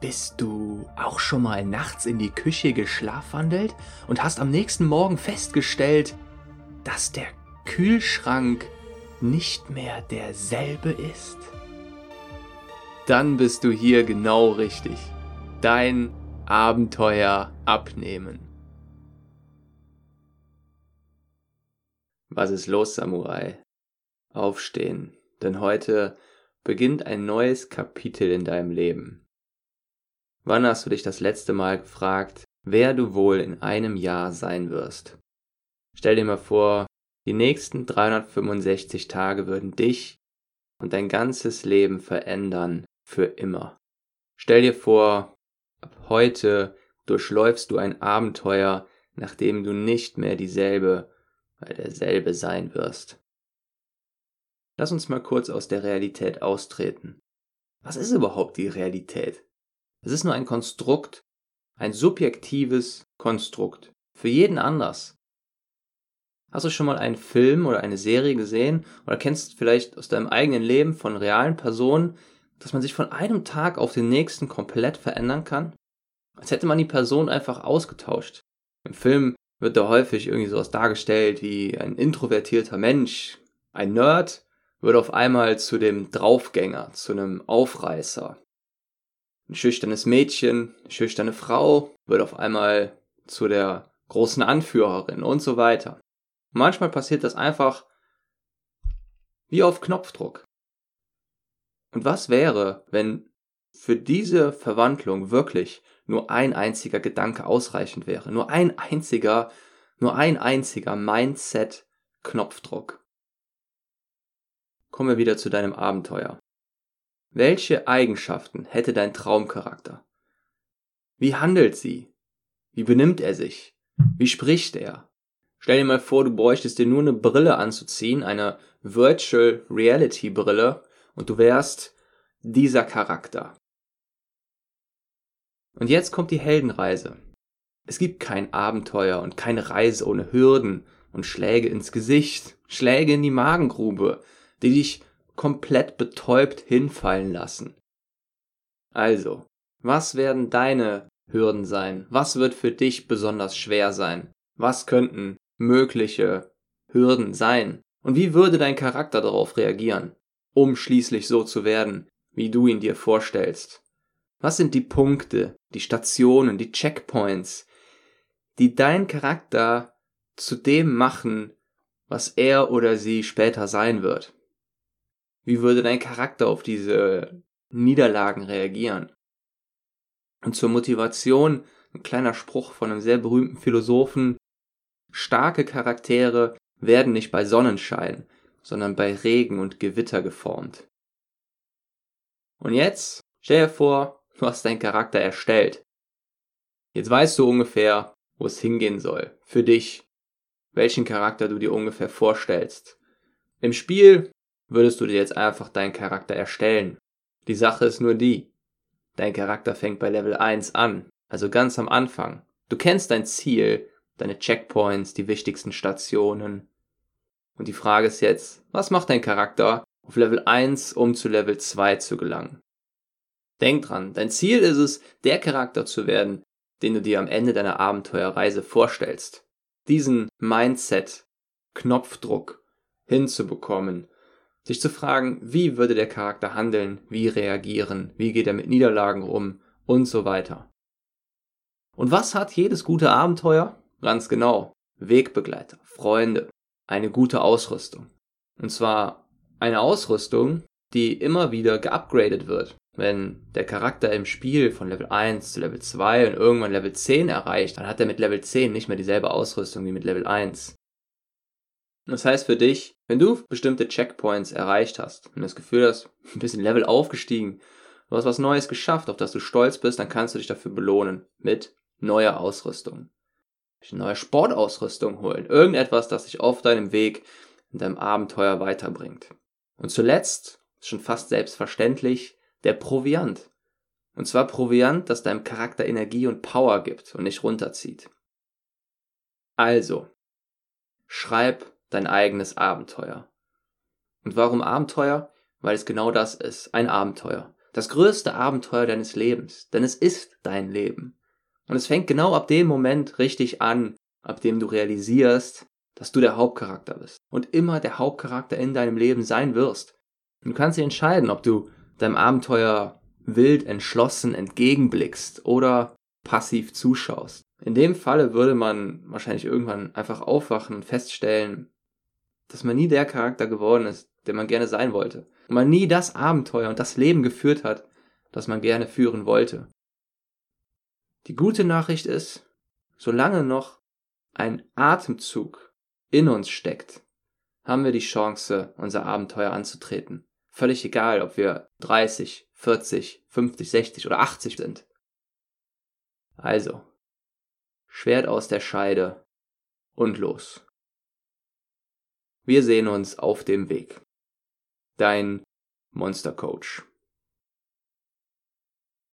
Bist du auch schon mal nachts in die Küche geschlafwandelt und hast am nächsten Morgen festgestellt, dass der Kühlschrank nicht mehr derselbe ist? Dann bist du hier genau richtig. Dein Abenteuer abnehmen. Was ist los, Samurai? Aufstehen, denn heute beginnt ein neues Kapitel in deinem Leben. Wann hast du dich das letzte Mal gefragt, wer du wohl in einem Jahr sein wirst? Stell dir mal vor, die nächsten 365 Tage würden dich und dein ganzes Leben verändern für immer. Stell dir vor, ab heute durchläufst du ein Abenteuer, nachdem du nicht mehr dieselbe, weil derselbe sein wirst. Lass uns mal kurz aus der Realität austreten. Was ist überhaupt die Realität? Es ist nur ein Konstrukt, ein subjektives Konstrukt. Für jeden anders. Hast du schon mal einen Film oder eine Serie gesehen oder kennst vielleicht aus deinem eigenen Leben von realen Personen, dass man sich von einem Tag auf den nächsten komplett verändern kann? Als hätte man die Person einfach ausgetauscht. Im Film wird da häufig irgendwie sowas dargestellt wie ein introvertierter Mensch, ein Nerd, wird auf einmal zu dem Draufgänger, zu einem Aufreißer. Ein schüchternes Mädchen, eine schüchterne Frau wird auf einmal zu der großen Anführerin und so weiter. manchmal passiert das einfach wie auf Knopfdruck. Und was wäre, wenn für diese Verwandlung wirklich nur ein einziger Gedanke ausreichend wäre? Nur ein einziger, nur ein einziger Mindset-Knopfdruck. Kommen wir wieder zu deinem Abenteuer. Welche Eigenschaften hätte dein Traumcharakter? Wie handelt sie? Wie benimmt er sich? Wie spricht er? Stell dir mal vor, du bräuchtest dir nur eine Brille anzuziehen, eine Virtual Reality Brille, und du wärst dieser Charakter. Und jetzt kommt die Heldenreise. Es gibt kein Abenteuer und keine Reise ohne Hürden und Schläge ins Gesicht, Schläge in die Magengrube, die dich komplett betäubt hinfallen lassen. Also, was werden deine Hürden sein? Was wird für dich besonders schwer sein? Was könnten mögliche Hürden sein? Und wie würde dein Charakter darauf reagieren, um schließlich so zu werden, wie du ihn dir vorstellst? Was sind die Punkte, die Stationen, die Checkpoints, die dein Charakter zu dem machen, was er oder sie später sein wird? Wie würde dein Charakter auf diese Niederlagen reagieren? Und zur Motivation ein kleiner Spruch von einem sehr berühmten Philosophen. Starke Charaktere werden nicht bei Sonnenschein, sondern bei Regen und Gewitter geformt. Und jetzt stell dir vor, du hast deinen Charakter erstellt. Jetzt weißt du ungefähr, wo es hingehen soll. Für dich. Welchen Charakter du dir ungefähr vorstellst. Im Spiel würdest du dir jetzt einfach deinen Charakter erstellen. Die Sache ist nur die. Dein Charakter fängt bei Level 1 an, also ganz am Anfang. Du kennst dein Ziel, deine Checkpoints, die wichtigsten Stationen. Und die Frage ist jetzt, was macht dein Charakter auf Level 1, um zu Level 2 zu gelangen? Denk dran, dein Ziel ist es, der Charakter zu werden, den du dir am Ende deiner Abenteuerreise vorstellst. Diesen Mindset, Knopfdruck hinzubekommen sich zu fragen, wie würde der Charakter handeln, wie reagieren, wie geht er mit Niederlagen um und so weiter. Und was hat jedes gute Abenteuer? Ganz genau, Wegbegleiter, Freunde, eine gute Ausrüstung. Und zwar eine Ausrüstung, die immer wieder geupgradet wird. Wenn der Charakter im Spiel von Level 1 zu Level 2 und irgendwann Level 10 erreicht, dann hat er mit Level 10 nicht mehr dieselbe Ausrüstung wie mit Level 1. Das heißt für dich, wenn du bestimmte Checkpoints erreicht hast und das Gefühl hast, ein bisschen Level aufgestiegen, du hast was Neues geschafft, auf das du stolz bist, dann kannst du dich dafür belohnen mit neuer Ausrüstung. Neue Sportausrüstung holen. Irgendetwas, das dich auf deinem Weg in deinem Abenteuer weiterbringt. Und zuletzt, schon fast selbstverständlich, der Proviant. Und zwar Proviant, das deinem Charakter Energie und Power gibt und nicht runterzieht. Also, schreib dein eigenes Abenteuer. Und warum Abenteuer? Weil es genau das ist, ein Abenteuer. Das größte Abenteuer deines Lebens, denn es ist dein Leben. Und es fängt genau ab dem Moment richtig an, ab dem du realisierst, dass du der Hauptcharakter bist und immer der Hauptcharakter in deinem Leben sein wirst. Und du kannst dich entscheiden, ob du deinem Abenteuer wild entschlossen entgegenblickst oder passiv zuschaust. In dem Falle würde man wahrscheinlich irgendwann einfach aufwachen und feststellen, dass man nie der Charakter geworden ist, der man gerne sein wollte. Und man nie das Abenteuer und das Leben geführt hat, das man gerne führen wollte. Die gute Nachricht ist, solange noch ein Atemzug in uns steckt, haben wir die Chance, unser Abenteuer anzutreten. Völlig egal, ob wir 30, 40, 50, 60 oder 80 sind. Also, Schwert aus der Scheide und los. Wir sehen uns auf dem Weg. Dein Monster Coach.